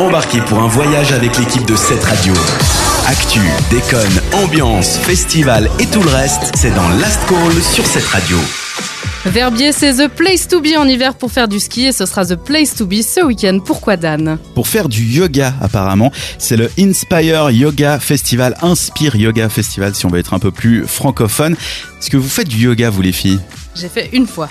Embarquez pour un voyage avec l'équipe de cette radio. Actu, déconne, ambiance, festival et tout le reste, c'est dans Last Call sur cette radio. Verbier, c'est The Place to Be en hiver pour faire du ski et ce sera The Place to Be ce week-end. Pourquoi Dan? Pour faire du yoga apparemment, c'est le Inspire Yoga Festival, Inspire Yoga Festival si on veut être un peu plus francophone. Est-ce que vous faites du yoga vous les filles? J'ai fait une fois.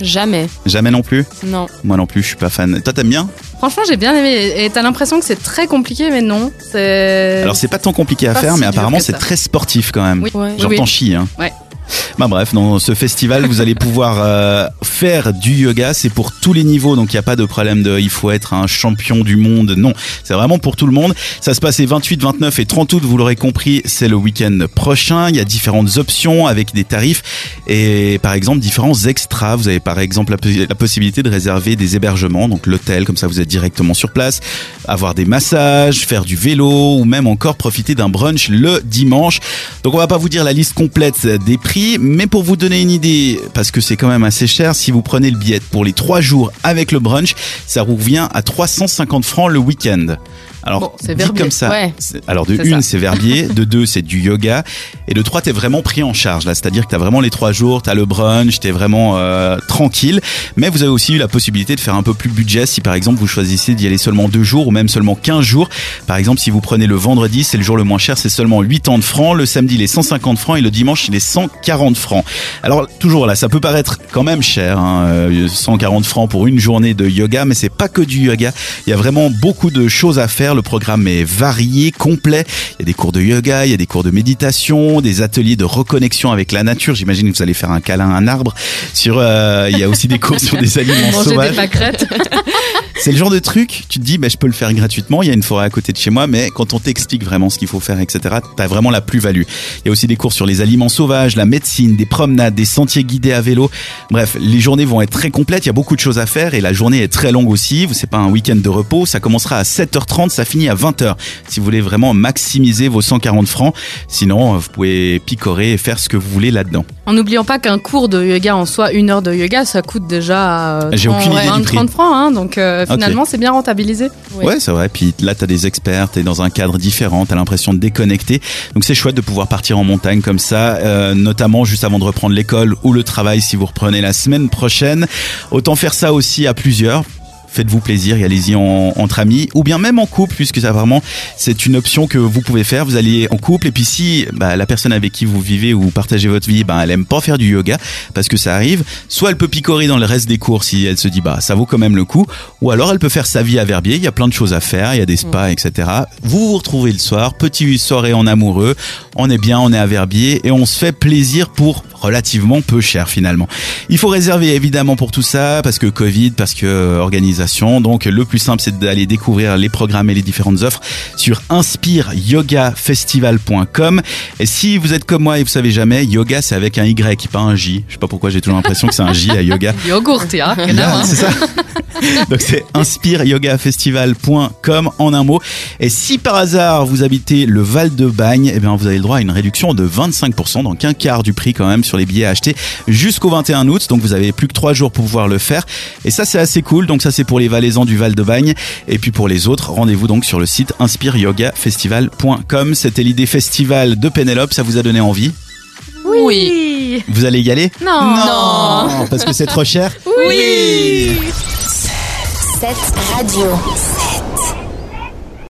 Jamais. Jamais non plus Non. Moi non plus, je suis pas fan. Toi t'aimes bien Franchement, j'ai bien aimé. Et t'as l'impression que c'est très compliqué, mais non. Alors c'est pas tant compliqué à faire, si mais apparemment c'est très sportif quand même. Oui. Ouais. Genre Oui. t'en chies hein. Ouais. Bah bref, dans ce festival, vous allez pouvoir euh, faire du yoga. C'est pour tous les niveaux, donc il n'y a pas de problème de il faut être un champion du monde. Non, c'est vraiment pour tout le monde. Ça se passe les 28, 29 et 30 août. Vous l'aurez compris, c'est le week-end prochain. Il y a différentes options avec des tarifs et par exemple différents extras. Vous avez par exemple la, la possibilité de réserver des hébergements, donc l'hôtel, comme ça vous êtes directement sur place, avoir des massages, faire du vélo ou même encore profiter d'un brunch le dimanche. Donc on va pas vous dire la liste complète des prix, mais pour vous donner une idée, parce que c'est quand même assez cher, si vous prenez le billet pour les trois jours avec le brunch, ça vous revient à 350 francs le week-end. Alors, Bon, c'est dit Verbier. comme ça. Ouais. Alors de une, c'est Verbier, de deux, c'est du yoga, et de trois, t'es vraiment pris en charge là. C'est-à-dire que t'as vraiment les trois jours, t'as le brunch, t'es vraiment euh, tranquille. Mais vous avez aussi eu la possibilité de faire un peu plus budget si par exemple vous choisissez d'y aller seulement deux jours ou même seulement 15 jours. Par exemple, si vous prenez le vendredi, c'est le jour le moins cher, c'est seulement 80 francs. Le samedi, il est 150 francs et le dimanche, il est 140 francs. Alors toujours là, ça peut paraître quand même cher, hein, euh, 140 francs pour une journée de yoga, mais c'est pas que du yoga. Il y a vraiment beaucoup de choses à faire. Le programme est varié, complet. Il y a des cours de yoga, il y a des cours de méditation, des ateliers de reconnexion avec la nature. J'imagine que vous allez faire un câlin à un arbre. Sur, euh, il y a aussi des cours sur des aliments Manger sauvages. des pâquerettes. C'est le genre de truc, tu te dis, bah, je peux le faire gratuitement, il y a une forêt à côté de chez moi, mais quand on t'explique vraiment ce qu'il faut faire, etc., t'as vraiment la plus-value. Il y a aussi des cours sur les aliments sauvages, la médecine, des promenades, des sentiers guidés à vélo. Bref, les journées vont être très complètes, il y a beaucoup de choses à faire et la journée est très longue aussi. C'est pas un week-end de repos, ça commencera à 7h30, ça finit à 20h. Si vous voulez vraiment maximiser vos 140 francs, sinon, vous pouvez picorer et faire ce que vous voulez là-dedans. En n'oubliant pas qu'un cours de yoga en soi, une heure de yoga, ça coûte déjà euh, J'ai 30, aucune idée du 20, prix. 30 francs. Hein, donc euh, finalement, c'est bien rentabilisé. Oui. Ouais, c'est vrai. Puis là, t'as des experts, t'es dans un cadre différent, t'as l'impression de déconnecter. Donc c'est chouette de pouvoir partir en montagne comme ça, euh, notamment juste avant de reprendre l'école ou le travail si vous reprenez la semaine prochaine. Autant faire ça aussi à plusieurs. Faites-vous plaisir et allez-y en- entre amis ou bien même en couple puisque ça vraiment c'est une option que vous pouvez faire. Vous allez en couple et puis si bah, la personne avec qui vous vivez ou partagez votre vie, bah, elle aime pas faire du yoga parce que ça arrive, soit elle peut picorer dans le reste des cours si elle se dit bah ça vaut quand même le coup, ou alors elle peut faire sa vie à Verbier. Il y a plein de choses à faire, il y a des spas, etc. Vous vous retrouvez le soir, petite soirée en amoureux, on est bien, on est à Verbier et on se fait plaisir pour relativement peu cher finalement. Il faut réserver évidemment pour tout ça parce que Covid, parce que euh, organisation. Donc le plus simple c'est d'aller découvrir les programmes et les différentes offres sur inspireyogafestival.com. Et si vous êtes comme moi et vous savez jamais, yoga c'est avec un Y, pas un J. Je sais pas pourquoi j'ai toujours l'impression que c'est un J à yoga. Yogourt. Là, c'est ça. Donc c'est inspireyogafestival.com en un mot. Et si par hasard vous habitez le Val de Bagne, eh bien vous avez le droit à une réduction de 25%, donc un quart du prix quand même sur les billets à acheter jusqu'au 21 août. Donc vous avez plus que trois jours pour pouvoir le faire. Et ça c'est assez cool. Donc ça c'est pour les Valaisans du Val de Bagne. Et puis pour les autres, rendez-vous donc sur le site inspireyogafestival.com. C'était l'idée festival de Pénélope. Ça vous a donné envie? Oui. Vous allez y aller? Non. Non, parce que c'est trop cher? Oui. Cette radio.